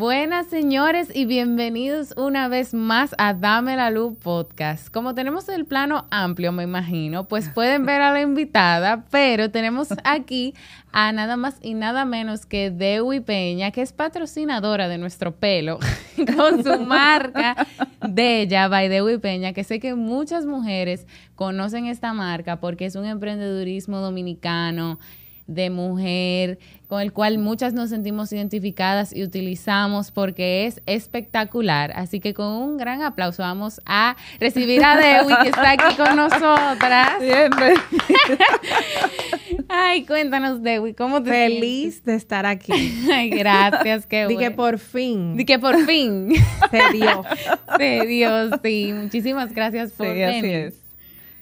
Buenas señores y bienvenidos una vez más a Dame la Luz Podcast. Como tenemos el plano amplio, me imagino, pues pueden ver a la invitada, pero tenemos aquí a nada más y nada menos que Dewi Peña, que es patrocinadora de nuestro pelo, con su marca de ella, by Dewi Peña, que sé que muchas mujeres conocen esta marca porque es un emprendedurismo dominicano de mujer, con el cual muchas nos sentimos identificadas y utilizamos porque es espectacular. Así que con un gran aplauso vamos a recibir a Dewi que está aquí con nosotras. Ay, cuéntanos, Dewi, ¿cómo te Feliz de estar aquí. Ay, gracias, qué Di bueno. que por fin Di que por fin. se dio. De Dios, sí. Muchísimas gracias por Sí, así es.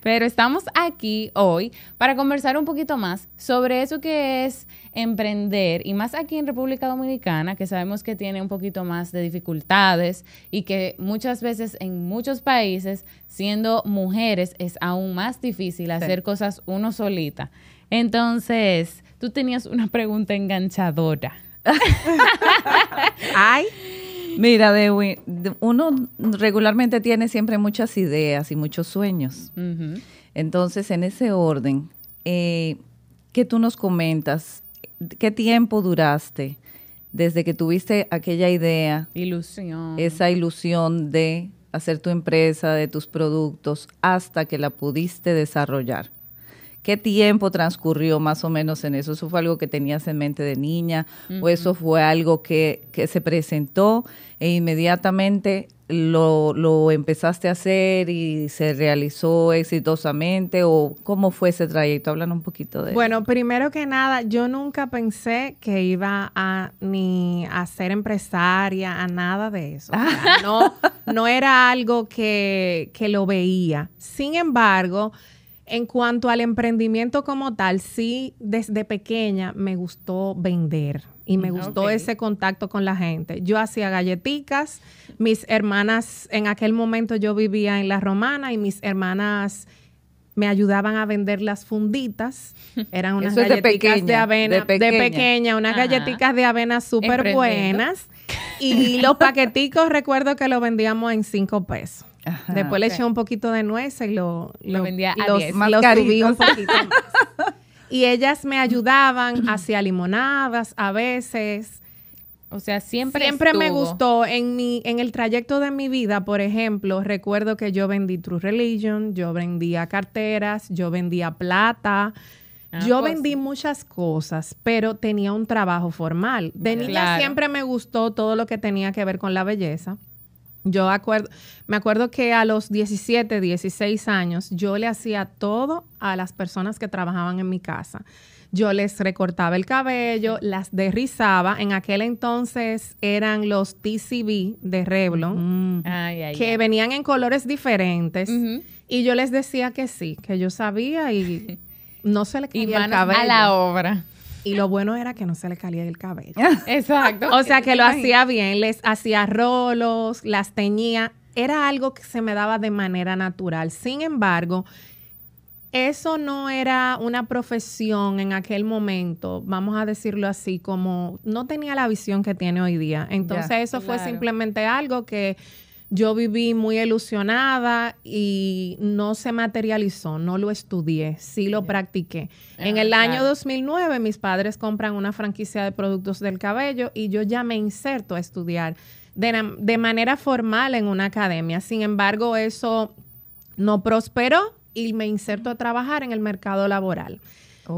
Pero estamos aquí hoy para conversar un poquito más sobre eso que es emprender y más aquí en República Dominicana, que sabemos que tiene un poquito más de dificultades y que muchas veces en muchos países, siendo mujeres, es aún más difícil hacer cosas uno solita. Entonces, tú tenías una pregunta enganchadora. Ay, Mira, Dewi, de- uno regularmente tiene siempre muchas ideas y muchos sueños. Entonces, en ese orden, eh, ¿qué tú nos comentas? ¿Qué tiempo duraste desde que tuviste aquella idea, Ilusión. esa ilusión de hacer tu empresa, de tus productos, hasta que la pudiste desarrollar? ¿Qué tiempo transcurrió más o menos en eso? ¿Eso fue algo que tenías en mente de niña? ¿O eso fue algo que, que se presentó e inmediatamente lo, lo empezaste a hacer y se realizó exitosamente? ¿O cómo fue ese trayecto? Hablan un poquito de bueno, primero que nada, yo nunca pensé que iba a ni a ser empresaria, a nada de eso. O sea, no, no era algo que, que lo veía. Sin embargo, en cuanto al emprendimiento como tal, sí, desde pequeña me gustó vender y me gustó Ok. ese contacto con la gente. Yo hacía galletitas, mis hermanas, en aquel momento yo vivía en La Romana y mis hermanas me ayudaban a vender las funditas. Eran unas es de galletitas de, pequeña, avena, de de pequeña. unas Ajá. galletitas de avena súper buenas. Y los paqueticos recuerdo que los vendíamos en cinco pesos. Ajá. Después le eché un poquito de nuez y lo, Lo vendía a los, 10. Más lo subí un caritos. poquito más. Y ellas me ayudaban hacia limonadas a veces. O sea, siempre Siempre me gustó en mi en el trayecto de mi vida, por ejemplo, recuerdo que yo vendí True Religion, yo vendía carteras, yo vendía plata. Ah, yo pues vendí muchas cosas, pero tenía un trabajo formal. De niña Claro. siempre me gustó todo lo que tenía que ver con la belleza. Yo acuerdo, me acuerdo que a los 17, 16 años, yo le hacía todo a las personas que trabajaban en mi casa. Yo les recortaba el cabello, las derrizaba. En aquel entonces eran los TCB de Revlon, Ay, ay, que ay. venían en colores diferentes. Y yo les decía que sí, que yo sabía y no se le caía el cabello. a la obra. Y lo bueno era que no se le caía el cabello. Exacto. O sea que lo hacía bien, les hacía rolos, las teñía. Era algo que se me daba de manera natural. Sin embargo, eso no era una profesión en aquel momento, vamos a decirlo así, como no tenía la visión que tiene hoy día. Entonces eso fue claro. simplemente algo que yo viví muy ilusionada y no se materializó, no lo estudié, sí lo practiqué. en Ah, el año claro. 2009 mis padres compran una franquicia de productos del cabello y yo ya me inserto a estudiar de, manera formal en una academia. Sin embargo, eso no prosperó y me inserto a trabajar en el mercado laboral.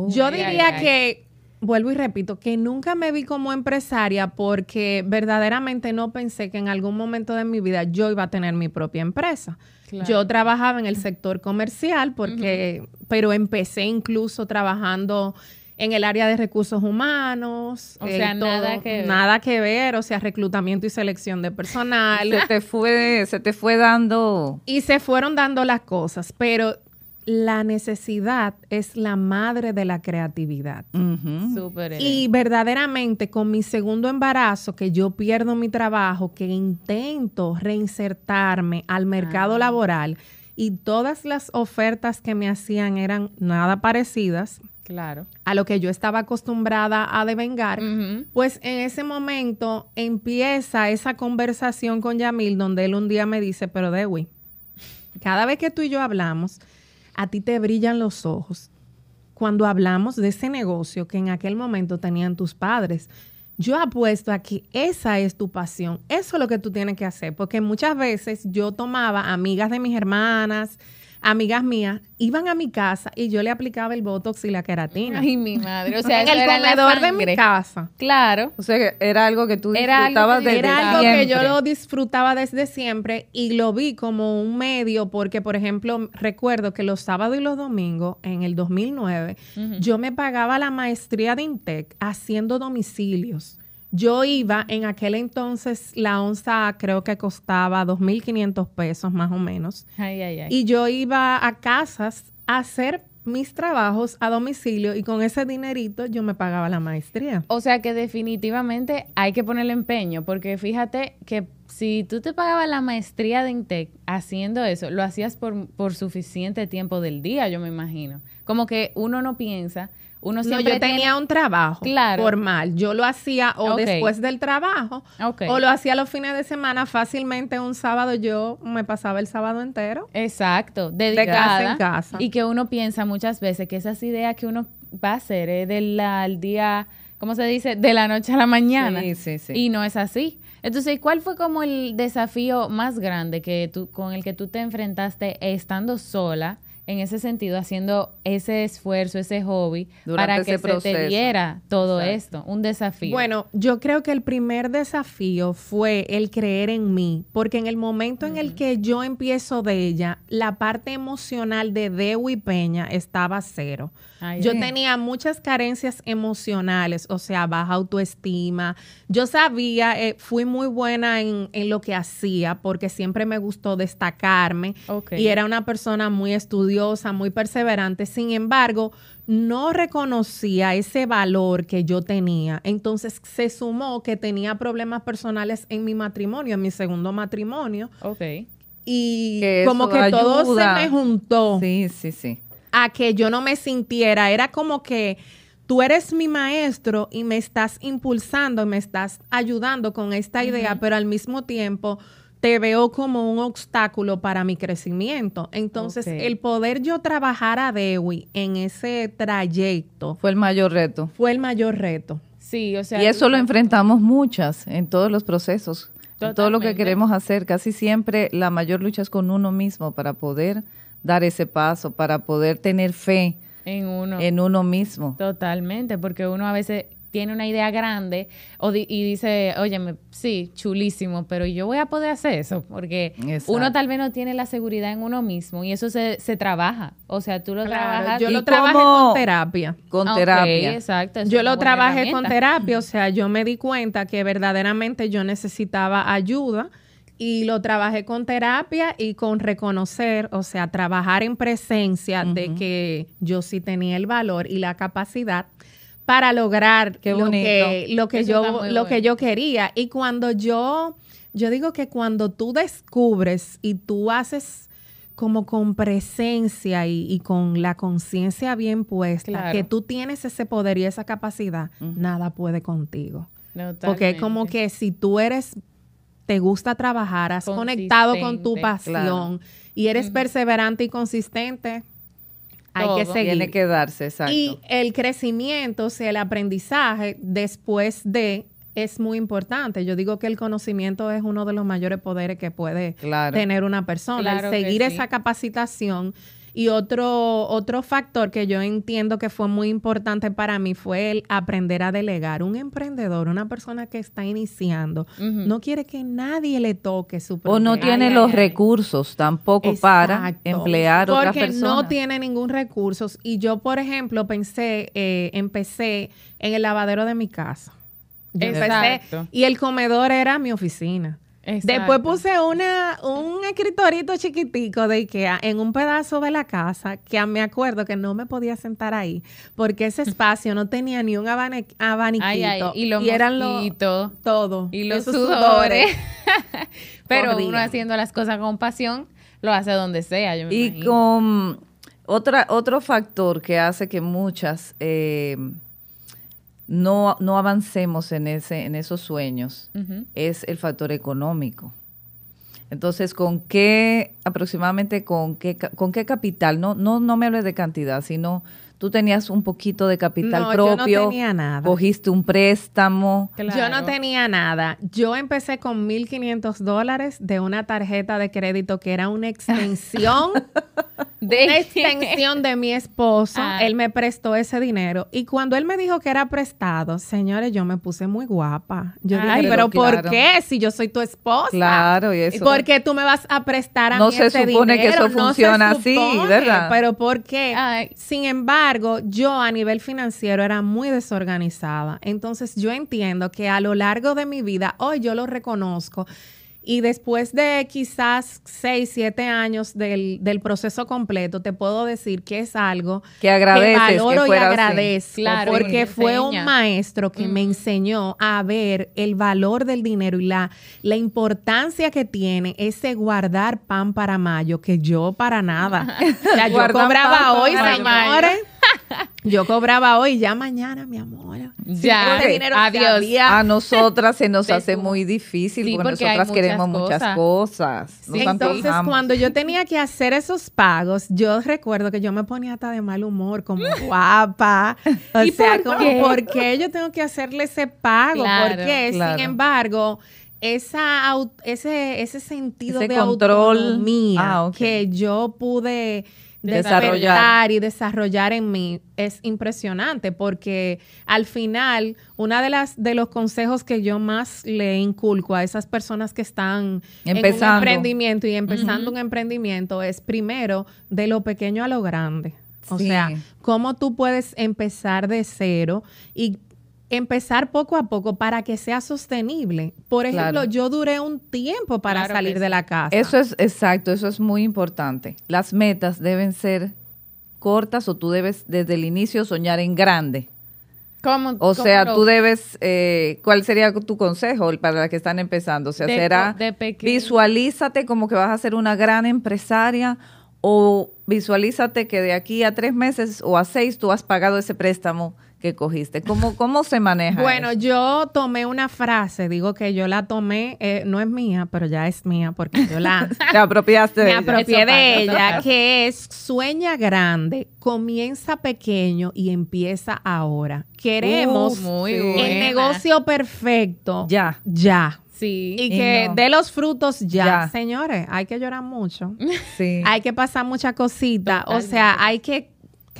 Yo Ay, diría ay, ay. que, vuelvo y repito, que nunca me vi como empresaria porque verdaderamente no pensé que en algún momento de mi vida yo iba a tener mi propia empresa. Claro. Yo trabajaba en el sector comercial porque, pero empecé incluso trabajando en el área de recursos humanos. O sea, nada que ver. Nada que ver, o sea, reclutamiento y selección de personal. Se te fue, se te fue dando. Y se fueron dando las cosas, pero la necesidad es la madre de la creatividad. Súper. Y verdaderamente con mi segundo embarazo, que yo pierdo mi trabajo, que intento reinsertarme al mercado laboral y todas las ofertas que me hacían eran nada parecidas Claro. a lo que yo estaba acostumbrada a devengar, pues en ese momento empieza esa conversación con Yamil donde él un día me dice, pero Dewi, cada vez que tú y yo hablamos, a ti te brillan los ojos cuando hablamos de ese negocio que en aquel momento tenían tus padres. Yo apuesto a que esa es tu pasión, eso es lo que tú tienes que hacer, porque muchas veces yo tomaba amigas de mis hermanas, amigas mías, iban a mi casa y yo le aplicaba el botox y la queratina. Ay, mi madre. O sea, en eso el era comedor de mi casa. Claro. O sea, que era algo que tú Era algo disfrutabas que- desde Era algo que yo lo disfrutaba desde siempre y lo vi como un medio porque, por ejemplo, recuerdo que los sábados y los domingos, en el 2009, yo me pagaba la maestría de INTEC haciendo domicilios. Yo iba, en aquel entonces, la onza creo que costaba 2.500 pesos más o menos. Ay, ay, ay. Y yo iba a casas a hacer mis trabajos a domicilio y con ese dinerito yo me pagaba la maestría. O sea que definitivamente hay que ponerle empeño, porque fíjate que si tú te pagabas la maestría de Intec haciendo eso, lo hacías por, por suficiente tiempo del día, yo me imagino. Como que uno no piensa, uno No, yo tenía tiene- un trabajo Claro. formal. Yo lo hacía o después del trabajo o lo hacía los fines de semana. Fácilmente un sábado yo me pasaba el sábado entero. Exacto, casa dedicada. en casa. Y que uno piensa muchas veces que esas ideas que uno va a hacer es del al día, ¿cómo se dice? De la noche a la mañana. Sí, sí, sí. Y no es así. Entonces, ¿cuál fue como el desafío más grande que tú, con el que tú te enfrentaste estando sola? En ese sentido, haciendo ese esfuerzo, ese hobby, Durante para que se te diera todo Exacto. esto, un desafío. Bueno, yo creo que el primer desafío fue el creer en mí, porque en el momento en el que yo empiezo de ella, la parte emocional de Dewi Peña estaba cero. Ay, yo tenía muchas carencias emocionales, o sea, baja autoestima. Yo sabía, eh, fui muy buena en, en lo que hacía, porque siempre me gustó destacarme y era una persona muy estudiosa, muy perseverante. Sin embargo, no reconocía ese valor que yo tenía. Entonces se sumó que tenía problemas personales en mi matrimonio, en mi segundo matrimonio. ok. Y Que como que todo se me juntó Sí, sí, sí. A que yo no me sintiera. Era como que tú eres mi maestro y me estás impulsando, me estás ayudando con esta idea, pero al mismo tiempo te veo como un obstáculo para mi crecimiento. Entonces, el poder yo trabajar a Dewi en ese trayecto Fue el mayor reto. fue el mayor reto. Sí, o sea. y eso lo enfrentamos muchas en todos los procesos, en todo lo que queremos hacer. Casi siempre la mayor lucha es con uno mismo para poder dar ese paso, para poder tener fe En uno. en uno mismo. Totalmente, porque uno a veces tiene una idea grande o di- y dice, oye, sí, chulísimo, pero yo voy a poder hacer eso, porque Exacto. uno tal vez no tiene la seguridad en uno mismo y eso se, se trabaja. O sea, tú lo trabajas. yo ¿Y lo trabajé con terapia. Con terapia. exacto. Yo lo trabajé con terapia, o sea, yo me di cuenta que verdaderamente yo necesitaba ayuda y lo trabajé con terapia y con reconocer, o sea, trabajar en presencia de que yo sí tenía el valor y la capacidad para lograr lo que, lo que Eso yo lo que yo quería. Y cuando yo yo digo que cuando tú descubres y tú haces como con presencia y, y con la conciencia bien puesta, Claro. que tú tienes ese poder y esa capacidad, nada puede contigo. Porque es como que si tú eres te gusta trabajar, has conectado con tu pasión y eres perseverante y consistente, hay que seguir. Tiene que darse, exacto. Y el crecimiento, o sea, el aprendizaje después de es muy importante. Yo digo que el conocimiento es uno de los mayores poderes que puede tener una persona. el seguir esa capacitación y otro, otro factor que yo entiendo que fue muy importante para mí fue el aprender a delegar. Un emprendedor, una persona que está iniciando, no quiere que nadie le toque su O no tiene los recursos tampoco para emplear otra persona. Porque no tiene ningún recurso. Y yo, por ejemplo, pensé, eh, empecé en el lavadero de mi casa. empecé, y el comedor era mi oficina. Después puse una, un escritorito chiquitico de Ikea en un pedazo de la casa que me acuerdo que no me podía sentar ahí porque ese espacio no tenía ni un abaniquito. y, los eran los todo. Y los sudores. Pero uno haciendo las cosas con pasión lo hace donde sea. y con otra, otro factor que hace que muchas... Eh, no, no avancemos en, ese, en esos sueños es el factor económico. Entonces, ¿con qué, aproximadamente, con qué, con qué capital? No, no, no me hables de cantidad, sino tú tenías un poquito de capital propio. Yo no tenía nada. Cogiste un préstamo. Yo no tenía nada. Yo empecé con 1.500 dólares de una tarjeta de crédito que era una extensión. de una extensión de mi esposo. Ah. Él me prestó ese dinero. Y cuando él me dijo que era prestado, señores, yo me puse muy guapa. Yo dije, pero, ¿por qué? Si yo soy tu esposa. Claro, y eso. ¿Por qué tú me vas a prestar a no mí ese dinero? No se supone que eso funciona así, ¿verdad? Pero ¿por qué? Sin embargo, yo a nivel financiero era muy desorganizada. Entonces yo entiendo que a lo largo de mi vida, hoy yo lo reconozco, y después de quizás seis, siete años del, proceso completo, te puedo decir que es algo que, agradeces, que valoro y agradezco. porque fue un maestro que me enseñó a ver el valor del dinero y la, la importancia que tiene ese guardar pan para mayo, que yo para nada. yo cobraba hoy, señores. Yo cobraba hoy, ya mañana, mi amor. Ya, adiós. A nosotras se nos hace muy difícil porque, nosotras queremos muchas cosas. Entonces, cuando yo tenía que hacer esos pagos, yo recuerdo que yo me ponía hasta de mal humor, como guapa. O ¿Y sea, por como, ¿por qué yo tengo que hacerle ese pago? porque, sin embargo, esa, ese, ese sentido de control. autonomía ah, que yo pude desarrollar. y desarrollar en mí es impresionante porque al final una de las de los consejos que yo más le inculco a esas personas que están empezando. en un emprendimiento y empezando un emprendimiento es primero de lo pequeño a lo grande. O sea, cómo tú puedes empezar de cero y empezar poco a poco para que sea sostenible. Por ejemplo, yo duré un tiempo para salir de la casa. Eso es exacto, eso es muy importante. Las metas deben ser cortas o tú debes desde el inicio soñar en grande. ¿Cómo, o sea, tú debes, eh, ¿cuál sería tu consejo para las que están empezando? O sea, será, visualízate como que vas a ser una gran empresaria o visualízate que de aquí a tres meses o a seis tú has pagado ese préstamo que cogiste. ¿Cómo, cómo se maneja? Bueno, yo tomé una frase, digo que yo la tomé, eh, no es mía, pero ya es mía porque yo la... Te apropiaste de me apropié de ella, que es sueña grande, comienza pequeño y empieza ahora. Queremos el negocio perfecto. Ya. Ya. Sí. Y que dé los frutos ya. Señores, hay que llorar mucho. Sí. hay que pasar muchas cositas. O sea, hay que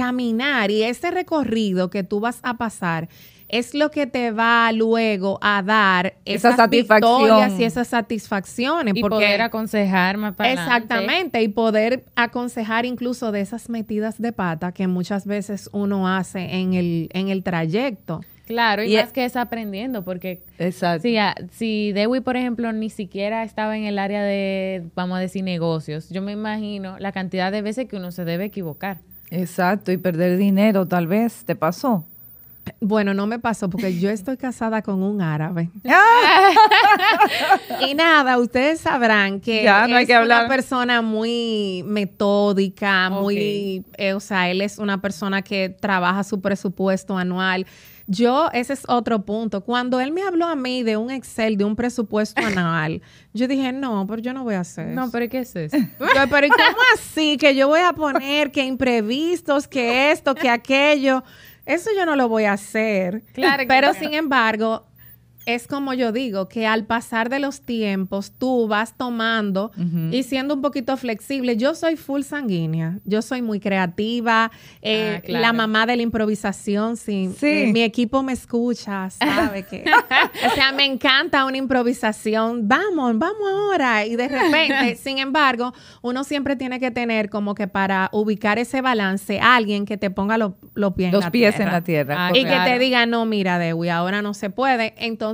caminar y ese recorrido que tú vas a pasar es lo que te va luego a dar esas Esa satisfacción. y esas satisfacciones. Y poder aconsejar más para Exactamente, y poder aconsejar incluso de esas metidas de pata que muchas veces uno hace en el, en el trayecto. Claro, y, más que es aprendiendo, porque Exacto. si, si Dewi, por ejemplo, ni siquiera estaba en el área de, vamos a decir, negocios, yo me imagino la cantidad de veces que uno se debe equivocar. Exacto, y perder dinero tal vez, ¿te pasó? Bueno, no me pasó porque yo estoy casada con un árabe. Y nada, ustedes sabrán que Ya, no hay es que hablar. una persona muy metódica, muy, eh, o sea, él es una persona que trabaja su presupuesto anual. Yo, ese es otro punto. Cuando él me habló a mí de un Excel, de un presupuesto anual, yo dije, no, pero yo no voy a hacer eso. No, pero ¿qué es eso? Yo, pero ¿y cómo así? Que yo voy a poner que imprevistos, que esto, que aquello. Eso yo no lo voy a hacer. Claro que Pero sin embargo, es como yo digo, que al pasar de los tiempos, tú vas tomando y siendo un poquito flexible. Yo soy full sanguínea, yo soy muy creativa, eh, Ah, claro. la mamá de la improvisación, sí, Sí. eh, mi equipo me escucha, sabe que, o sea, me encanta una improvisación, vamos, vamos ahora, y de repente, sin embargo, uno siempre tiene que tener como que para ubicar ese balance, alguien que te ponga lo- los pies en Los la pies tierra en la tierra. Ah, y correcto. que te diga, no, mira, Dewi, ahora no se puede. Entonces,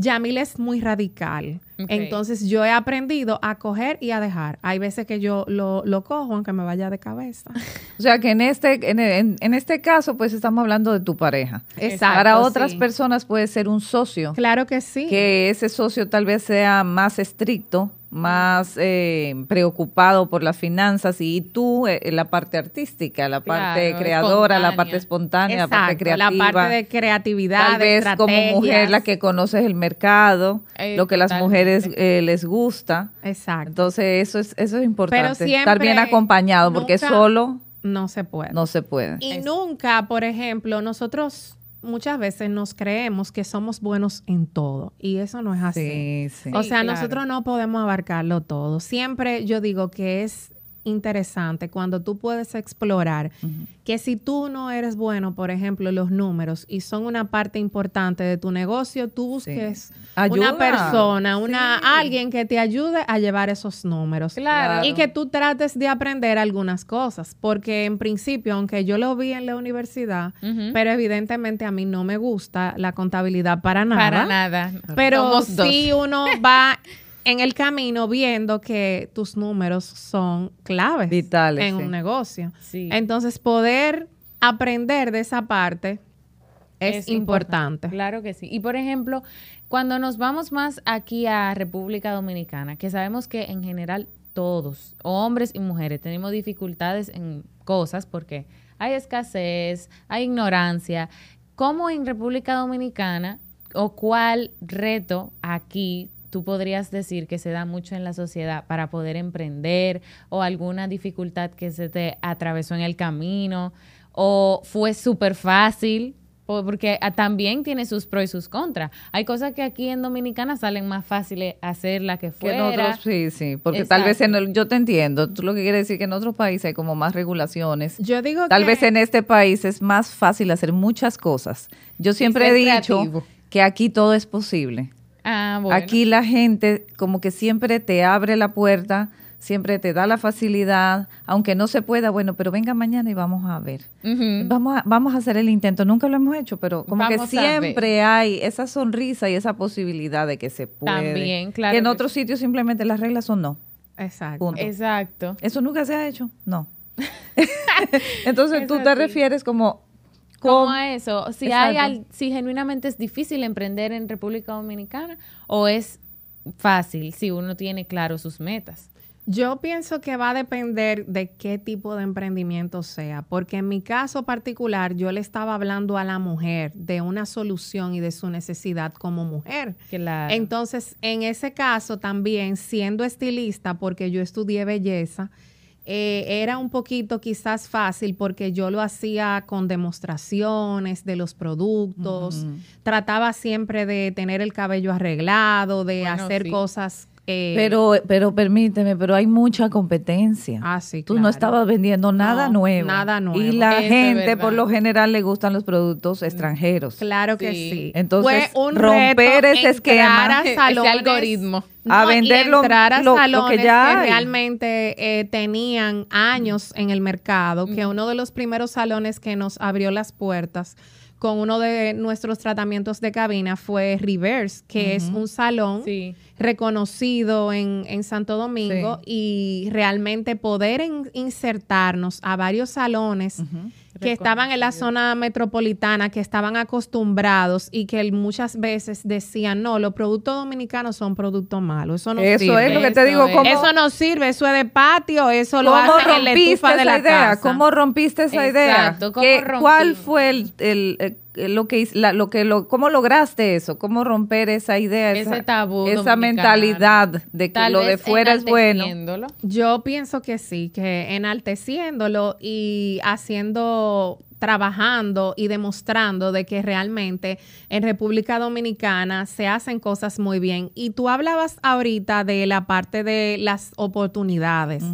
Yamil es muy radical. Entonces, yo he aprendido a coger y a dejar. Hay veces que yo lo, lo cojo, aunque me vaya de cabeza. O sea que en este, en, en- en este caso, pues estamos hablando de tu pareja. Exacto, Para otras sí. personas puede ser un socio, Claro que sí. que ese socio tal vez sea más estricto, más eh, preocupado por las finanzas y tú eh, la parte artística, la parte Claro, creadora, la parte espontánea, la parte creativa. la parte de creatividad, Tal de vez como mujer la que conoces el mercado, Eh, lo que las totalmente. mujeres eh, les gusta. Exacto. Entonces eso es eso es importante, siempre, estar bien acompañado porque nunca- solo no se puede. no se puede. Y nunca, por ejemplo, nosotros muchas veces nos creemos que somos buenos en todo. Y eso no es así. Sí, sí. O sea, claro. nosotros no podemos abarcarlo todo. Siempre yo digo que es interesante cuando tú puedes explorar que si tú no eres bueno, por ejemplo, los números y son una parte importante de tu negocio, tú busques Ayuda. una persona, una Sí. alguien que te ayude a llevar esos números. Claro. Y que tú trates de aprender algunas cosas, porque en principio, aunque yo lo vi en la universidad, pero evidentemente a mí no me gusta la contabilidad para nada. Para nada. Pero sí uno va en el camino viendo que tus números son claves Vitales, en sí. un negocio. Sí. Entonces, poder aprender de esa parte es, importante. Claro que sí. Y por ejemplo, cuando nos vamos más aquí a República Dominicana, que sabemos que en general todos, hombres y mujeres, tenemos dificultades en cosas porque hay escasez, hay ignorancia. ¿Cómo en República Dominicana o cuál reto aquí tú podrías decir que se da mucho en la sociedad para poder emprender o alguna dificultad que se te atravesó en el camino o fue súper fácil? Po- Porque ah, también tiene sus pros y sus contras. Hay cosas que aquí en Dominicana salen más fáciles hacerla que Que fuera. en otros, sí, sí, porque tal vez en el, yo te entiendo, tú lo que quieres decir que en otros países hay como más regulaciones. Yo digo Tal que vez en este país es más fácil hacer muchas cosas. Yo siempre he dicho creativo. que aquí todo es posible. Ah, bueno. Aquí la gente como que siempre te abre la puerta, siempre te da la facilidad, aunque no se pueda, bueno, pero venga mañana y vamos a ver. Vamos a, vamos a hacer el intento. Nunca lo hemos hecho, pero como Vamos que siempre hay esa sonrisa y esa posibilidad de que se puede. También, claro Que en otros sitios simplemente las reglas son no. Exacto. Punto. Exacto. Eso nunca se ha hecho, no. Entonces Es tú te refieres como ¿Cómo a eso? Si Exacto. si genuinamente es difícil emprender en República Dominicana o es fácil si uno tiene claro sus metas. Yo pienso que va a depender de qué tipo de emprendimiento sea, porque en mi caso particular yo le estaba hablando a la mujer de una solución y de su necesidad como mujer. Claro. Entonces, en ese caso también, siendo estilista, porque yo estudié belleza, eh, era un poquito quizás fácil porque yo lo hacía con demostraciones de los productos, trataba siempre de tener el cabello arreglado, de Bueno, hacer sí. cosas... eh, Pero, pero permíteme, pero hay mucha competencia. Ah, sí, Tú no estabas vendiendo nada No, nuevo. nada nuevo. Y la Eso gente, por lo general, le gustan los productos extranjeros. Claro que Sí. sí. Entonces, Fue un romper reto ese esquema, a ese salones, algoritmo. A No, vender lo- entrar a lo- lo que salones ya realmente eh, tenían años en el mercado, que uno de los primeros salones que nos abrió las puertas con uno de nuestros tratamientos de cabina fue Reverse, que es un salón Sí. Reconocido en, en Santo Domingo y realmente poder en- insertarnos a varios salones que estaban en la zona metropolitana, que estaban acostumbrados y que muchas veces decían, no, los productos dominicanos son productos malos. Eso no Eso sirve. es lo que te digo. es. ¿cómo- Eso no sirve, eso es de patio, eso lo ¿Cómo hacen en la rompiste estufa de esa la idea? casa. ¿Cómo rompiste esa idea? Exacto, ¿cómo. ¿Cuál fue el, el- eh, lo que la- lo que lo cómo lograste eso? ¿Cómo romper esa idea, Ese esa, tabú esa mentalidad de que Tal lo de fuera es bueno? Yo pienso que sí, que enalteciéndolo y haciendo trabajando y demostrando de que realmente en República Dominicana se hacen cosas muy bien. Y tú hablabas ahorita de la parte de las oportunidades,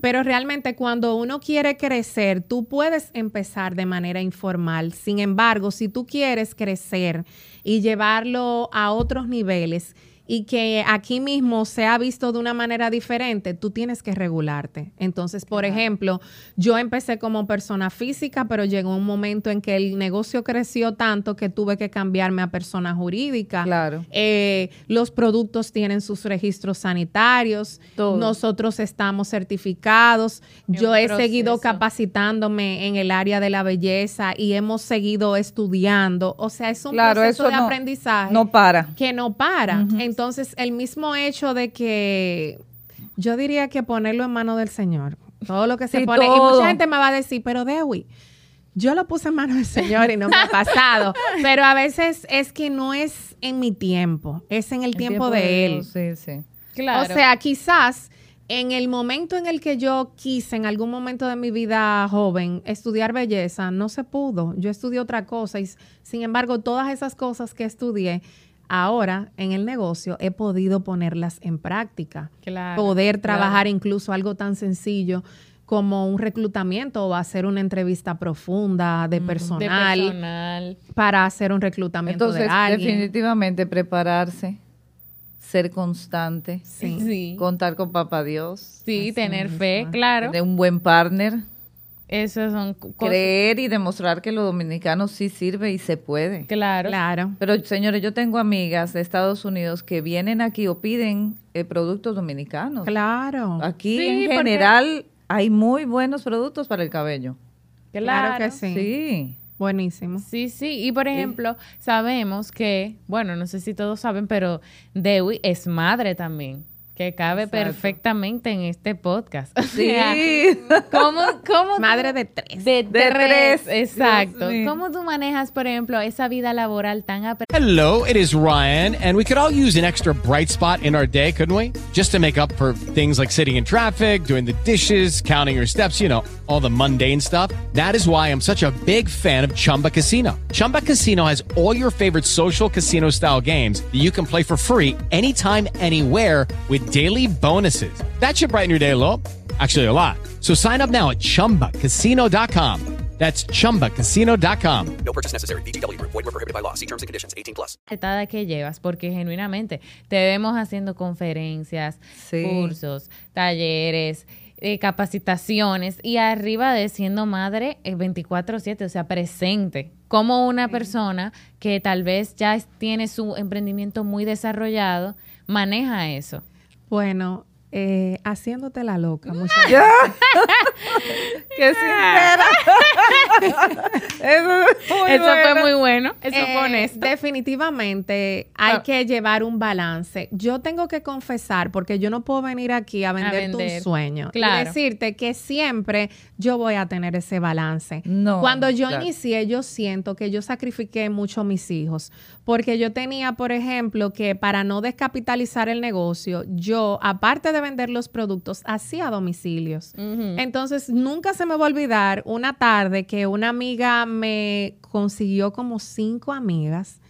pero realmente cuando uno quiere crecer, tú puedes empezar de manera informal. Sin embargo, si tú quieres crecer y llevarlo a otros niveles, y que aquí mismo se ha visto de una manera diferente, tú tienes que regularte. Entonces, por ejemplo, yo empecé como persona física, pero llegó un momento en que el negocio creció tanto que tuve que cambiarme a persona jurídica. Claro. Eh, los productos tienen sus registros sanitarios. Todo. Nosotros estamos certificados. Es Yo he seguido capacitándome en el área de la belleza y hemos seguido estudiando. O sea, es un Claro, proceso eso de no- aprendizaje No para. que no para. Entonces, el mismo hecho de que yo diría que ponerlo en manos del Señor, todo lo que se Sí, pone, y mucha gente me va a decir, pero Dewi, yo lo puse en manos del Señor y no me ha pasado. pero a veces es que no es en mi tiempo, es en el, El tiempo, de Él. Dios, Sí, sí. Claro. O sea, quizás en el momento en el que yo quise, en algún momento de mi vida joven, estudiar belleza, no se pudo. Yo estudié otra cosa y, sin embargo, todas esas cosas que estudié, ahora en el negocio he podido ponerlas en práctica. Claro, Poder trabajar claro. incluso algo tan sencillo como un reclutamiento o hacer una entrevista profunda de de personal para hacer un reclutamiento Entonces, de alguien. definitivamente prepararse, ser constante, Sí. Sí. contar con papá Dios, Sí, tener fe, claro. tener un buen partner, Esas son cosas. creer y demostrar que lo dominicano sí sirve y se puede. Claro. Claro. Pero señores, yo tengo amigas de Estados Unidos que vienen aquí o piden eh, productos dominicanos. Claro. Aquí Sí, en porque- general hay muy buenos productos para el cabello. Claro que sí. Sí. Buenísimo. Sí, sí. Y por ejemplo, sabemos que, bueno, no sé si todos saben, pero Dewi es madre también, que cabe Exacto. perfectamente en este podcast. O Sí. sea, ¿Cómo, cómo Madre de tres. De, De tres, tres, exacto. Dios ¿Cómo tú manejas, por ejemplo, esa vida laboral tan apretada? Hello, it is Ryan, and we could all use an extra bright spot in our day, couldn't we? Just to make up for things like sitting in traffic, doing the dishes, counting your steps, you know, all the mundane stuff. That is why I'm such a big fan of Chumba Casino. Chumba Casino has all your favorite social casino style games that you can play for free anytime, anywhere with daily bonuses. That should brighten your day a little. Actually, a lot. So sign up now at chumbacasino.com. That's chumbacasino.com. No purchase necessary. Group. Void were prohibited by law. See terms and conditions. 18 plus. que llevas, porque genuinamente te vemos haciendo conferencias, Sí. cursos, talleres, eh, capacitaciones y arriba de siendo madre eh, 24/7, o sea, presente, como una persona que tal vez ya tiene su emprendimiento muy desarrollado, maneja eso. Bueno, eh, haciéndote la loca. muchas Qué sincera. Eso, muy eso fue muy bueno, eso Eh, fue honesto. Definitivamente hay Ah. que llevar un balance. Yo tengo que confesar, porque yo no puedo venir aquí a venderte vender. un sueño Claro. y decirte que siempre yo voy a tener ese balance. No, Cuando yo claro. inicié, yo siento que yo sacrifiqué mucho a mis hijos, porque yo tenía, por ejemplo, que para no descapitalizar el negocio, yo, aparte de vender los productos, hacía domicilios. Entonces, nunca se me va a olvidar una tarde que una amiga me consiguió como cinco amigas.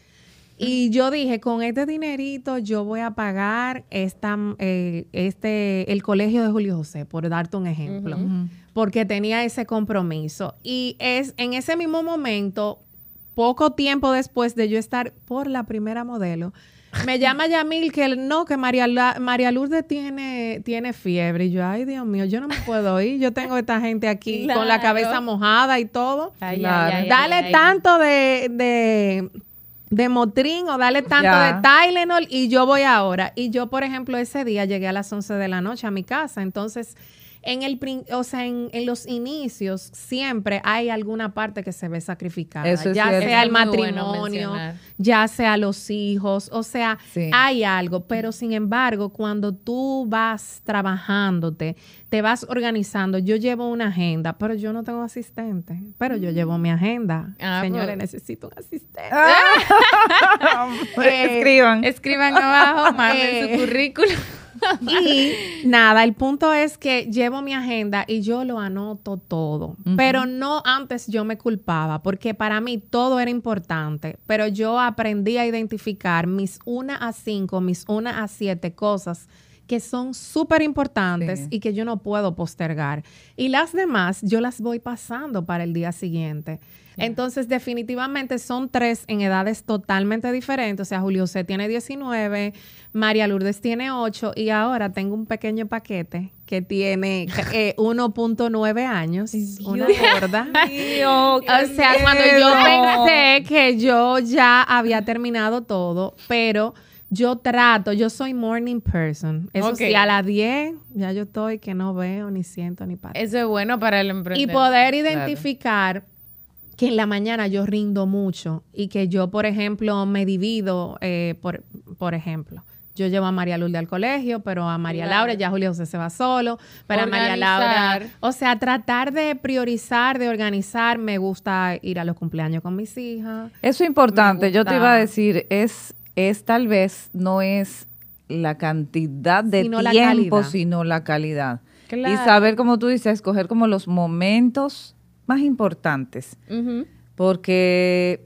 Y yo dije, con este dinerito yo voy a pagar esta, eh, este, el colegio de Julio José, por darte un ejemplo, porque tenía ese compromiso. Y es en ese mismo momento, poco tiempo después de yo estar por la primera modelo, me llama Yamil que no, que María, La- María Lourdes tiene, tiene fiebre. Y yo, ay Dios mío, yo no me puedo ir. Yo tengo esta gente aquí con la cabeza mojada y todo. Ay, Claro. ay, ay, Dale ay, ay. tanto de, de, de Motrin o dale tanto Ya. de Tylenol y yo voy ahora. Y yo, por ejemplo, ese día llegué a las 11 de la noche a mi casa. Entonces, en el prin- o sea, en, en los inicios siempre hay alguna parte que se ve sacrificada, Eso es ya cierto. sea el bueno matrimonio, ya sea los hijos, o sea, Sí. hay algo, pero sin embargo, cuando tú vas trabajándote, te vas organizando, yo llevo una agenda, pero yo no tengo asistente, pero yo llevo mi agenda. Ah, Señores, pues. necesito un asistente. Eh, Escriban. Escriban abajo, manden Eh. su currículum. Y nada, el punto es que llevo mi agenda y yo lo anoto todo. Pero no antes yo me culpaba, porque para mí todo era importante. Pero yo aprendí a identificar mis una a cinco, mis una a siete cosas que son súper importantes Sí. y que yo no puedo postergar. Y las demás yo las voy pasando para el día siguiente. Entonces, definitivamente son tres en edades totalmente diferentes. O sea, Julio C tiene 19, María Lourdes tiene 8 y ahora tengo un pequeño paquete que tiene eh, 1.9 años, una gorda. o sea, cuando yo pensé que yo ya había terminado todo, pero yo trato, yo soy morning person. Eso Ok. sí, a las 10 ya yo estoy que no veo, ni siento, ni paro. Eso es bueno para el Y emprendedor. poder identificar que en la mañana yo rindo mucho y que yo, por ejemplo, me divido, eh, por, por ejemplo. Yo llevo a María Lourdes al colegio, pero a María Claro. Laura, ya Julio José se va solo, pero a María Laura. O sea, tratar de priorizar, de organizar. Me gusta ir a los cumpleaños con mis hijas. Eso es importante. Yo te iba a decir, es, es tal vez, no es la cantidad de Sino tiempo, sino la calidad. Y saber, como tú dices, escoger como los momentos más importantes. Porque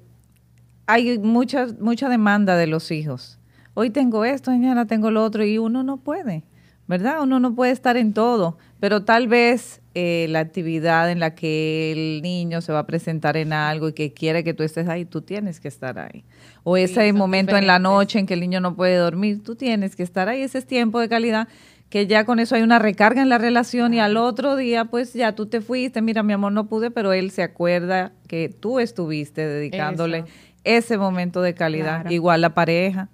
hay mucha, mucha demanda de los hijos. Hoy tengo esto, mañana tengo lo otro, y uno no puede, ¿verdad? Uno no puede estar en todo, pero tal vez eh, la actividad en la que el niño se va a presentar en algo y que quiere que tú estés ahí, tú tienes que estar ahí. O ese momento en la noche en que el niño no puede dormir, tú tienes que estar ahí, ese es tiempo de calidad que ya con eso hay una recarga en la relación y al otro día pues ya tú te fuiste, mira mi amor no pude, pero él se acuerda que tú estuviste dedicándole Eso. ese momento de calidad, Claro. igual la pareja.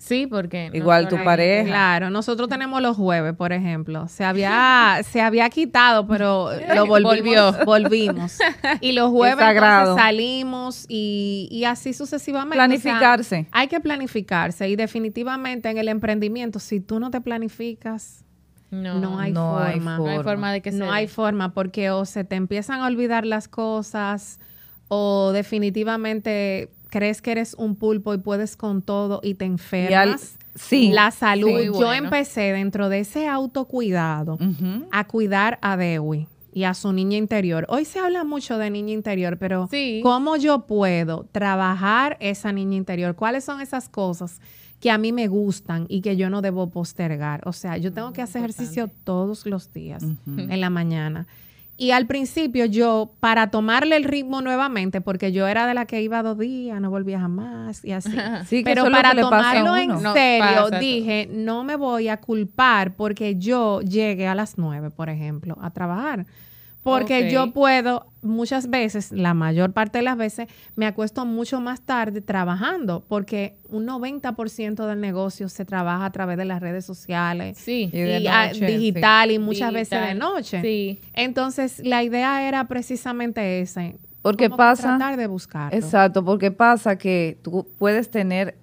Sí, porque... Igual tu pareja. Claro, nosotros tenemos los jueves, por ejemplo. Se había, se había quitado, pero lo volvimos, Volvió. volvimos. Y los jueves entonces, salimos y, y así sucesivamente. Planificarse. O sea, hay que planificarse y definitivamente en el emprendimiento, si tú no te planificas, No, no, hay, no hay forma. No hay forma. de que No hay forma porque o se te empiezan a olvidar las cosas o definitivamente crees que eres un pulpo y puedes con todo y te enfermas. sí, La salud. sí. Yo empecé dentro de ese autocuidado a cuidar a Dewi y a su niña interior. Hoy se habla mucho de niña interior, pero Sí. ¿cómo yo puedo trabajar esa niña interior? ¿Cuáles son esas cosas que a mí me gustan y que yo no debo postergar? O sea, yo tengo que hacer ejercicio todos los días en la mañana. Y al principio yo, para tomarle el ritmo nuevamente, porque yo era de la que iba dos días, no volvía jamás y así. Sí, que Pero para tomarlo en. No, serio, dije, no me voy a culpar porque yo llegué a las nueve, por ejemplo, a trabajar. Porque yo puedo, muchas veces, la mayor parte de las veces, me acuesto mucho más tarde trabajando, porque un 90% del negocio se trabaja a través de las redes sociales Sí. Y ah, noche, digital y muchas veces de noche. Sí. Entonces, la idea era precisamente esa. Porque pasa- Tratar de buscarlo. Exacto, porque pasa que tú puedes tener,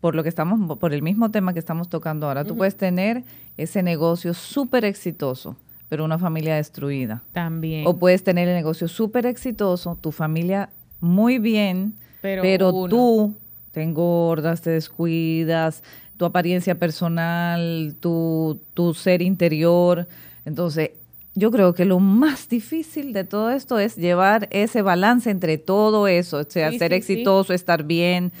por lo que estamos, por el mismo tema que estamos tocando ahora, tú puedes tener ese negocio súper exitoso, pero una familia destruida. También. O puedes tener el negocio súper exitoso, tu familia muy bien, Pero pero, tú te engordas, te descuidas, tu apariencia personal, tu, tu ser interior. Entonces, yo creo que lo más difícil de todo esto es llevar ese balance entre todo eso, o sea, Sí, ser sí, exitoso, estar bien.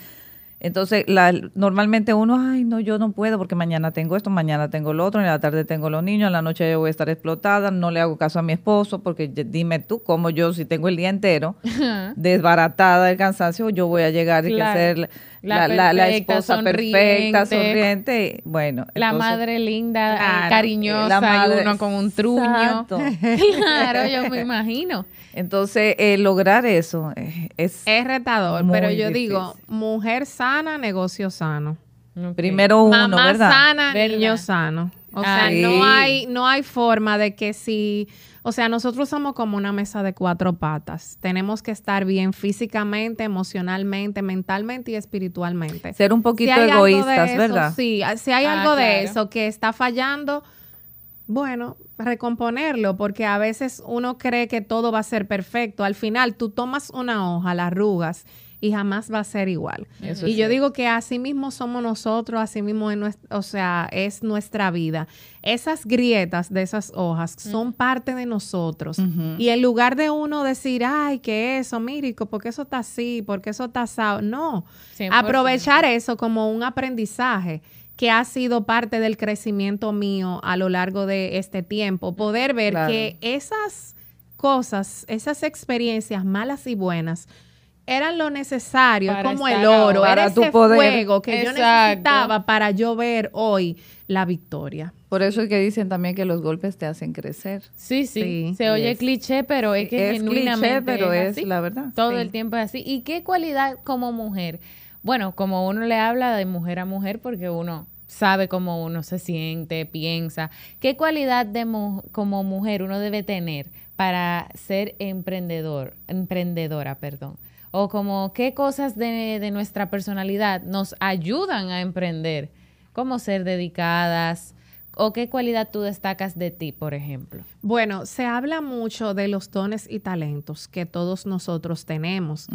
Entonces, la, normalmente uno, ay, no, yo no puedo porque mañana tengo esto, mañana tengo lo otro, en la tarde tengo los niños, en la noche yo voy a estar explotada, no le hago caso a mi esposo porque dime tú, como yo, si tengo el día entero desbaratada del cansancio, yo voy a llegar y que Claro. La, esposa perfecta, sonriente. Bueno, La entonces, madre linda, eh, Claro. cariñosa, la madre- y uno con un truño. Exacto. claro, yo me imagino. Entonces, eh, lograr eso eh, es Es retador, Muy pero yo difícil. digo, mujer sana, negocio sano. primero uno, Mamá ¿verdad? sana, ¿Verdad? niño sano. O Ah, sea, no hay, no hay forma de que si, o sea, nosotros somos como una mesa de cuatro patas. Tenemos que estar bien físicamente, emocionalmente, mentalmente y espiritualmente. Ser un poquito Si egoístas, eso, ¿verdad? Sí, si hay Ah, algo de eso que está fallando, bueno, recomponerlo, porque a veces uno cree que todo va a ser perfecto. Al final, tú tomas una hoja, la arrugas y jamás va a ser igual. Eso y yo cierto. digo que así mismo somos nosotros, así mismo es nuestra, o sea, es nuestra vida. Esas grietas de esas hojas son parte de nosotros. Y en lugar de uno decir, ay, que eso, Mírico, porque eso está así, porque eso está asado, no. 100%. Aprovechar eso como un aprendizaje que ha sido parte del crecimiento mío a lo largo de este tiempo. Poder ver Claro. que esas cosas, esas experiencias malas y buenas, eran lo necesario, Para como el oro, era tu ese poder. fuego que yo necesitaba para yo ver hoy la victoria. Por eso es que dicen también que los golpes te hacen crecer. Sí, sí, Sí, se oye es- cliché, pero es que es genuinamente cliché, pero es así. la verdad. Todo Sí. el tiempo es así. ¿Y qué cualidad como mujer? Bueno, como uno le habla de mujer a mujer porque uno sabe cómo uno se siente, piensa. ¿Qué cualidad de mu- como mujer uno debe tener para ser emprendedor, emprendedora, perdón? O como qué cosas de, de nuestra personalidad nos ayudan a emprender, como ser dedicadas, o qué cualidad tú destacas de ti, por ejemplo. Bueno, se habla mucho de los dones y talentos que todos nosotros tenemos.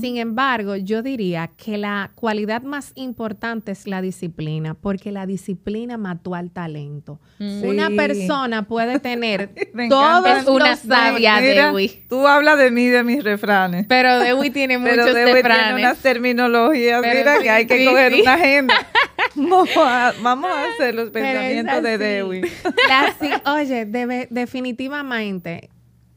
Sin embargo, yo diría que la cualidad más importante es la disciplina, porque la disciplina mató al talento. Una Sí. persona puede tener todos una los sabia, Dewi. Tú hablas de mí, de mis refranes. Pero Dewi tiene Pero muchos Dewi tiene refranes. unas terminologías, Pero mira sí, que hay que sí, coger una agenda. Vamos a, vamos a hacer los pensamientos de así. Dewi. La si- oye, debe- definitivamente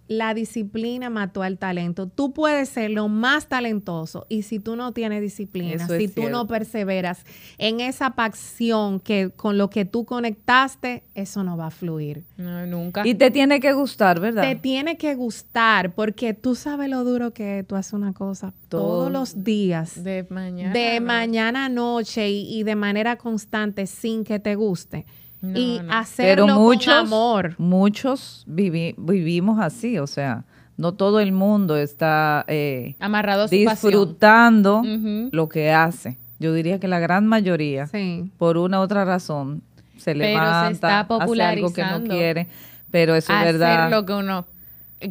la disciplina mató al talento. Tú puedes ser lo más talentoso y si tú no tienes disciplina, Eso si tú no perseveras en esa pasión que con lo que tú conectaste, eso no va a fluir. No, nunca. Y te tiene que gustar, ¿verdad? Te tiene que gustar porque tú sabes lo duro que es tú haces una cosa Todo. todos los días. de mañana. de mañana a noche y, y de manera constante sin que te guste. No, y no. hacerlo Pero muchos, con amor. muchos vivi- vivimos así, o sea, no todo el mundo está eh, Amarrado a su pasión. disfrutando lo que hace. Yo diría que la gran mayoría, Sí. por una u otra razón, se Pero se levanta, está hace algo que no quiere, pero eso es hacer verdad. lo que uno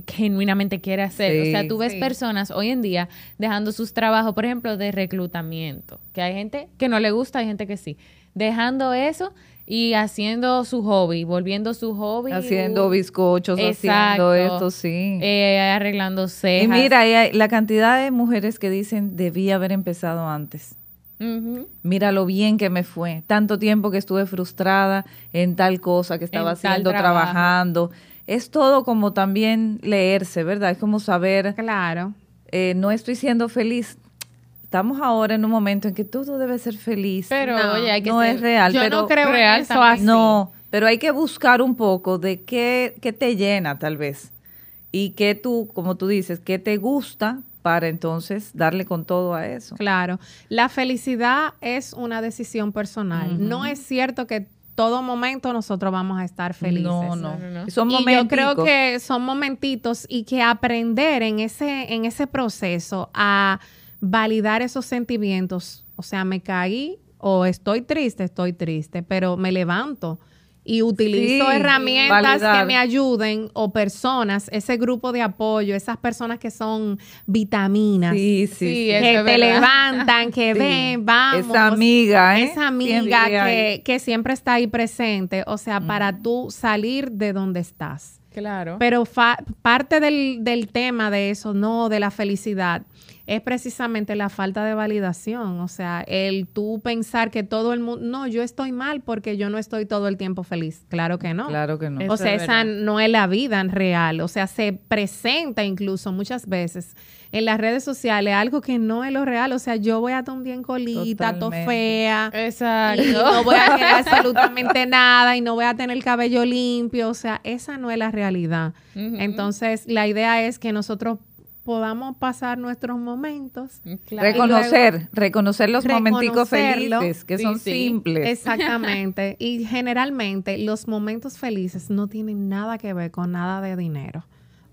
genuinamente quiere hacer. O sea, tú ves Sí. personas hoy en día dejando sus trabajos, por ejemplo, de reclutamiento, que hay gente que no le gusta, hay gente que sí, dejando eso y haciendo su hobby, volviendo su hobby. haciendo uh, bizcochos, Exacto. haciendo esto, sí. eh, arreglando y cejas. mira, ahí hay la cantidad de mujeres que dicen, debí haber empezado antes. Mira lo bien que me fue. Tanto tiempo que estuve frustrada en tal cosa que estaba En haciendo, trabajando. Es todo como también leerse, ¿verdad? Es como saber, Claro. eh, no estoy siendo feliz. Estamos ahora en un momento en que todo debe ser feliz. Pero, No, oye, hay que no ser- es real, Yo pero no creo real en eso así. no, pero hay que buscar un poco de qué, qué te llena tal vez y qué tú, como tú dices, qué te gusta para entonces darle con todo a eso. Claro. La felicidad es una decisión personal. No es cierto que todo momento nosotros vamos a estar felices. No, no. No. Son y yo creo que son momentitos y que aprender en ese, en ese proceso a validar esos sentimientos. O sea, me caí o estoy triste, estoy triste, pero me levanto y utilizo Sí, herramientas validar. que me ayuden o personas, ese grupo de apoyo, esas personas que son vitaminas. Sí, sí, Sí, sí. eso Que te verdad. levantan, que ven, vamos. Esa amiga, ¿eh? Esa amiga que siempre está ahí presente. O sea, para tú salir de donde estás. Claro. Pero fa- parte del, del tema de eso, no de la felicidad, es precisamente la falta de validación. O sea, el tú pensar que todo el mundo, no, yo estoy mal porque yo no estoy todo el tiempo feliz. Claro que no. Claro que no. Eso O sea, es esa no es la vida en real. O sea, se presenta incluso muchas veces en las redes sociales algo que no es lo real. O sea, yo voy a estar un día en colita, todo Totalmente. fea. Exacto. Y no voy a tener absolutamente nada y no voy a tener el cabello limpio. O sea, esa no es la realidad. Entonces, la idea es que nosotros podamos pasar nuestros momentos. Claro. Reconocer, reconocer los momenticos felices, que Sí, son sí. simples. Exactamente. y generalmente los momentos felices no tienen nada que ver con nada de dinero.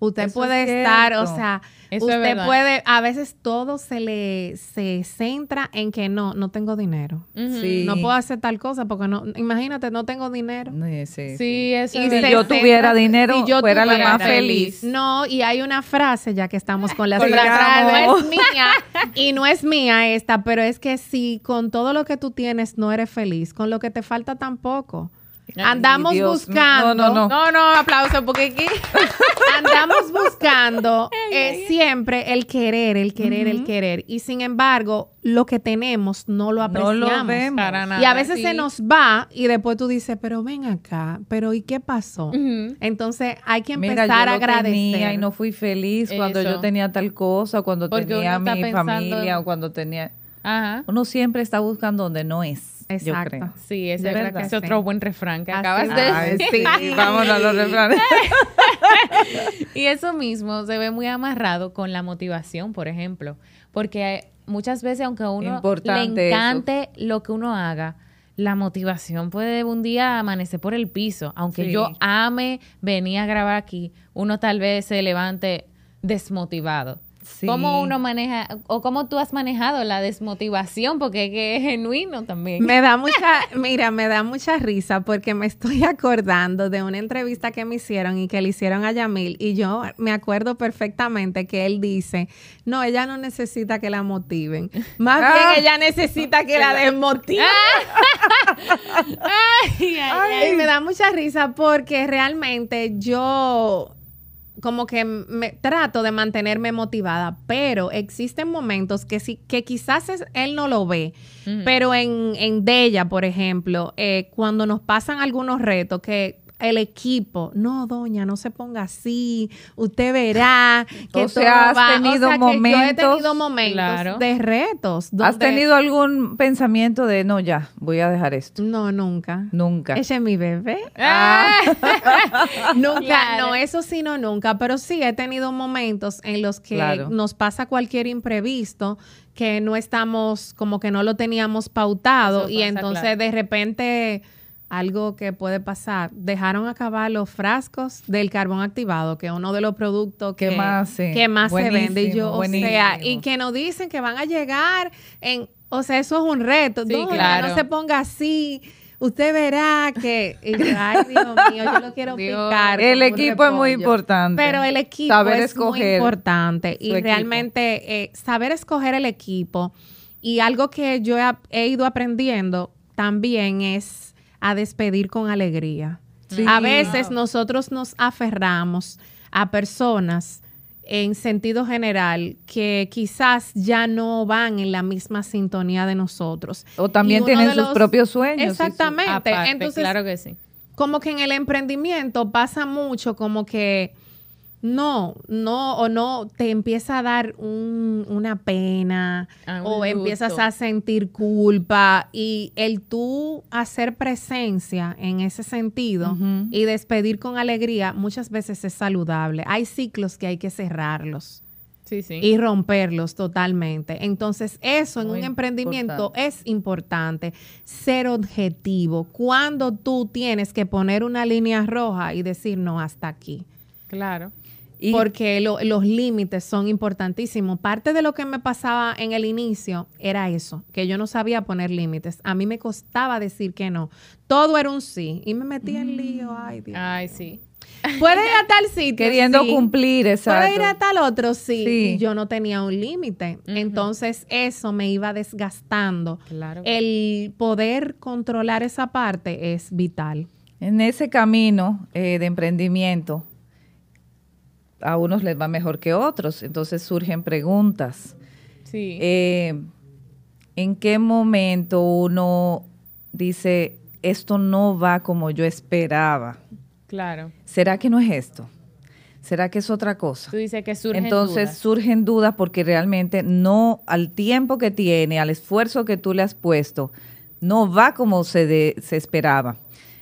Usted Eso puede es estar, o sea, Eso usted puede, a veces todo se le se centra en que no, no tengo dinero. Sí. No puedo hacer tal cosa porque no, imagínate, no tengo dinero. Sí, sí, Sí, eso Y es Si yo tuviera centra- dinero, si yo fuera la más feliz. No, y hay una frase, ya que estamos con las la frases, frase. no es mía, y no es mía esta, pero es que si con todo lo que tú tienes no eres feliz, con lo que te falta tampoco. Andamos buscando, no, no, no. No, no, aplauso, porque aquí. andamos buscando eh, siempre el querer, el querer, el querer. Y sin embargo, lo que tenemos no lo No apreciamos. lo vemos. Para nada. Y a veces sí. se nos va y después tú dices, pero ven acá, pero ¿y qué pasó? Entonces hay que Mira, empezar yo a agradecer. tenía y no fui feliz cuando Eso. yo tenía tal cosa, cuando Porque tenía mi familia en- o cuando tenía... Ajá. Uno siempre está buscando donde no es, yo Exacto. creo. Sí, ese De es, verdad es que otro buen refrán que Así acabas de Ay, decir. sí, vámonos a los refranes. Y eso mismo se ve muy amarrado con la motivación, por ejemplo, porque muchas veces aunque a uno Importante le eso. encante lo que uno haga, la motivación puede un día amanecer por el piso, aunque Sí. yo ame venir a grabar aquí, uno tal vez se levante desmotivado. Sí. ¿Cómo uno maneja o cómo tú has manejado la desmotivación? Porque es que es genuino también. Me da mucha, mira, me da mucha risa porque me estoy acordando de una entrevista que me hicieron y que le hicieron a Yamil y yo me acuerdo perfectamente que él dice, no, ella no necesita que la motiven, más Ah. bien ella necesita que la desmotiven. Ay, me da mucha risa porque realmente yo como que me trato de mantenerme motivada, pero existen momentos que sí, que quizás es- él no lo ve, pero en, en Della, por ejemplo, eh, cuando nos pasan algunos retos que el equipo, no, doña, no se ponga así, usted verá que O sea, has todo va- tenido o sea, que yo he momentos- tenido momentos Claro. de retos. ¿Has tenido algún pensamiento de, no, ya, voy a dejar esto? No, nunca. Nunca. Ese es mi bebé. Ah. Nunca, Claro. no, eso sí, no, nunca, pero sí he tenido momentos en los que Claro. nos pasa cualquier imprevisto que no estamos, como que no lo teníamos pautado Eso y pasa, entonces claro. de repente algo que puede pasar, dejaron acabar los frascos del carbón activado, que es uno de los productos que ¿Qué más, sí. que más se vende y yo, o sea, y que nos dicen que van a llegar en, o sea, eso es un reto, Sí, Doña, claro. no se ponga así. Usted verá que, ay Dios mío, yo lo quiero Dios. picar. El equipo es muy importante. Pero el equipo Saber es muy importante y realmente eh, saber escoger el equipo y algo que yo he ido aprendiendo también es a despedir con alegría. Sí. A veces nosotros nos aferramos a personas en sentido general que quizás ya no van en la misma sintonía de nosotros. O también tienen sus propios sueños su- Exactamente. Aparte, Entonces, claro que sí. como que en el emprendimiento pasa mucho como que no, no, o no, te empieza a dar un- una pena Ah, un o empiezas a sentir culpa y el tú hacer presencia en ese sentido y despedir con alegría muchas veces es saludable. Hay ciclos que hay que cerrarlos Sí, sí. y romperlos totalmente. Entonces, eso en Muy un emprendimiento importante. es importante, ser objetivo. Cuando tú tienes que poner una línea roja y decir, no, hasta aquí. claro. Y- porque lo- los límites son importantísimos. Parte de lo que me pasaba en el inicio era eso, que yo no sabía poner límites. A mí me costaba decir que no. Todo era un sí. Y me metí en lío. Ay, Dios. Ay, sí. Puede ir a tal sitio. queriendo sí. cumplir, exacto. Puede ir a tal otro, sí. Sí. Y yo no tenía un límite. Entonces, eso me iba desgastando. Claro. El poder controlar esa parte es vital. En ese camino eh, de emprendimiento, a unos les va mejor que otros, entonces surgen preguntas. Sí. Eh, ¿En qué momento uno dice, esto no va como yo esperaba? claro. ¿Será que no es esto? ¿Será que es otra cosa? Tú dices que surgen Entonces dudas. surgen dudas porque realmente no, al tiempo que tiene, al esfuerzo que tú le has puesto, no va como se, de- se esperaba.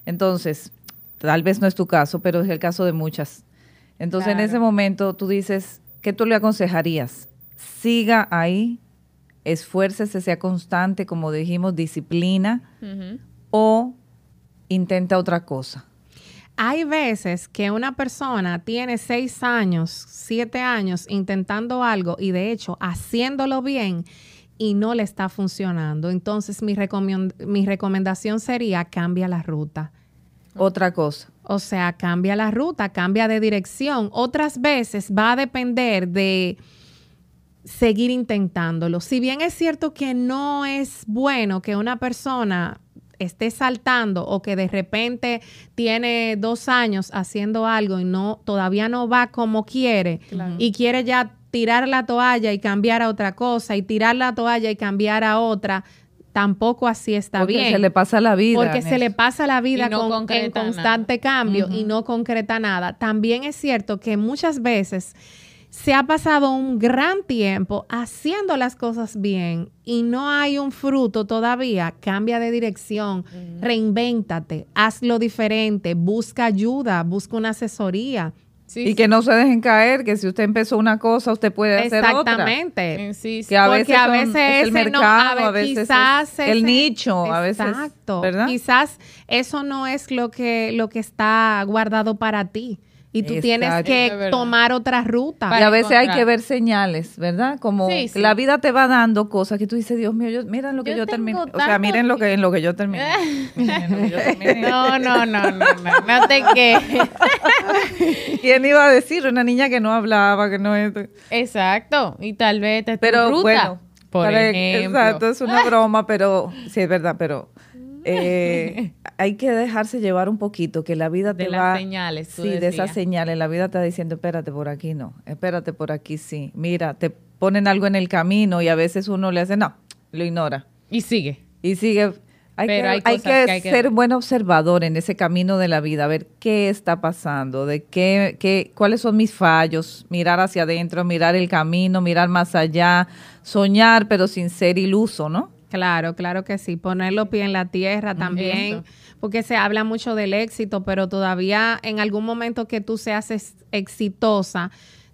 Entonces, tal vez no es tu caso, pero es el caso de muchas. Entonces en ese momento tú dices, ¿qué tú le aconsejarías? Siga ahí, esfuércese, sea constante, como dijimos, disciplina, o intenta otra cosa. Hay veces que una persona tiene seis años, siete años intentando algo y de hecho haciéndolo bien y no le está funcionando. Entonces mi, recomend- mi recomendación sería cambia la ruta. Otra cosa. O sea, cambia la ruta, cambia de dirección. Otras veces va a depender de seguir intentándolo. Si bien es cierto que no es bueno que una persona esté saltando o que de repente tiene dos años haciendo algo y no todavía no va como quiere y quiere ya tirar la toalla y cambiar a otra cosa y tirar la toalla y cambiar a otra, tampoco así está Porque bien. se le pasa la vida. Porque se le pasa la vida no con- en constante cambio y no concreta nada. También es cierto que muchas veces se ha pasado un gran tiempo haciendo las cosas bien y no hay un fruto todavía. Cambia de dirección, reinvéntate, hazlo diferente, busca ayuda, busca una asesoría. Sí, Y sí. que no se dejen caer, que si usted empezó una cosa, usted puede hacer otra. Exactamente. Eh, sí, sí. Que a Porque veces, a son- veces es el ese mercado, no, a, a, ver, veces quizás es el ese- nicho, a veces, Exacto. ¿verdad? Quizás eso no es lo que lo que está guardado para ti y tú tienes que tomar otra ruta. Y a veces hay que ver señales, ¿verdad? Como Sí, sí. la vida te va dando cosas que tú dices, Dios mío, yo, miren lo que Yo yo, terminé. O sea, miren lo que en lo que yo terminé. Miren lo que yo terminé. No, no, no, no, no, no te quejes. ¿Quién iba a decir? Una niña que no hablaba, que no esto. Exacto. Y tal vez te Pero ruta, bueno, por para- ejemplo. exacto, es una broma, pero sí es verdad, pero eh, hay que dejarse llevar un poquito, que la vida De te las va... señales, tú Sí, de esas señales, la vida te está diciendo, espérate por aquí no, espérate por aquí sí. Mira, te ponen algo en el camino y a veces uno le hace, no, lo ignora. Y sigue. Y sigue. Hay, Pero que, hay hay cosas que que hay que ser buen observador en ese camino de la vida, a ver qué está pasando, de qué, qué, cuáles son mis fallos, mirar hacia adentro, mirar el camino, mirar más allá, soñar, pero sin ser iluso, ¿no? Claro, claro que sí. Poner los pies en la tierra también, Eso. porque se habla mucho del éxito, pero todavía en algún momento que tú seas ex- exitosa,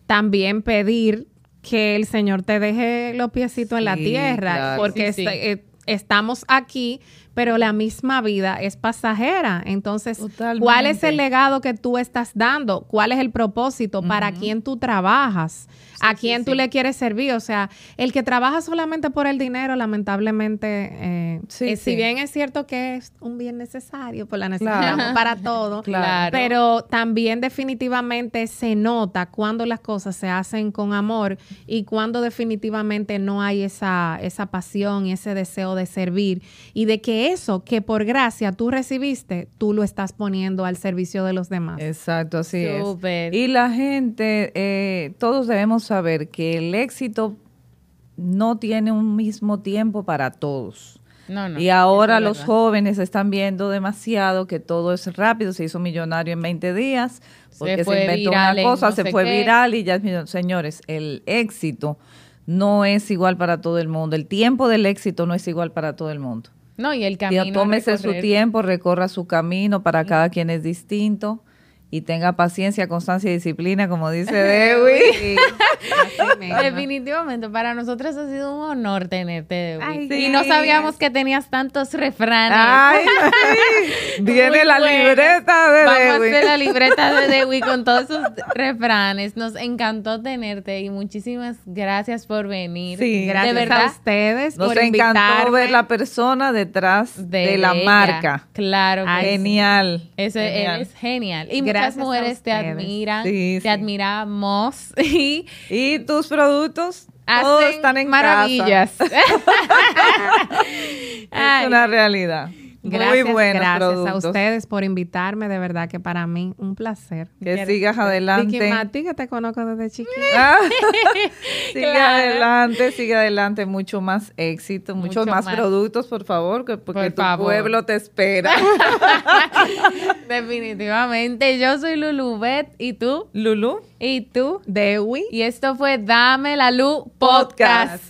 también pedir que el Señor te deje los piecitos en la tierra, claro. porque Sí, sí. eh, estamos aquí, pero la misma vida es pasajera. Entonces, ¿cuál es el legado que tú estás dando? ¿Cuál es el propósito? ¿Para quién tú trabajas? ¿A quién tú le quieres servir? O sea, el que trabaja solamente por el dinero, lamentablemente, eh, Sí, eh, si sí. bien es cierto que es un bien necesario, pues la necesitamos Claro. para todo, Claro. pero también definitivamente se nota cuando las cosas se hacen con amor y cuando definitivamente no hay esa, esa pasión y ese deseo de servir y de que eso que por gracia tú recibiste, tú lo estás poniendo al servicio de los demás. Exacto, así Súper. es. Y la gente, eh, todos debemos saber que el éxito no tiene un mismo tiempo para todos. No, no. y ahora los verdad. jóvenes están viendo demasiado que todo es rápido, se hizo millonario en 20 días, porque se, inventó una cosa, no se fue qué. viral y ya. Señores, el éxito no es igual para todo el mundo. El tiempo del éxito no es igual para todo el mundo. No, y el camino. tómese su tiempo, recorra su camino, para cada quien es distinto y tenga paciencia, constancia y disciplina, como dice Dewi. Sí. Definitivamente, para nosotros ha sido un honor tenerte, Dewi. Ay, Y no sí. sabíamos que tenías tantos refranes. Ay, ay, viene Muy la libreta de Vamos Dewi. a hacer la libreta de Dewi con todos esos refranes. Nos encantó tenerte y muchísimas gracias por venir. Sí, Gracias de verdad. a ustedes Nos por encantó invitarme. ver la persona detrás de, la ella. marca. Claro. que sí. Genial. Eso genial. es genial. Y Gracias muchas mujeres te admiran, Sí, te sí. admiramos y Y tus productos todos están en maravillas. casa. Ay, Es una realidad. Gracias, Muy buenos gracias productos. a ustedes por invitarme, de verdad que para mí un placer. Que sigas adelante. Vicky Mati, que te conozco desde chiquita. Ah, sigue Claro. adelante, sigue adelante, mucho más éxito, muchos Mucho más, más. productos, por favor, que, porque Por tu favor. pueblo te espera. Definitivamente. Yo soy Lulubet y tú, Lulu. y tú. Dewi. Y esto fue Dame la Luz Podcast.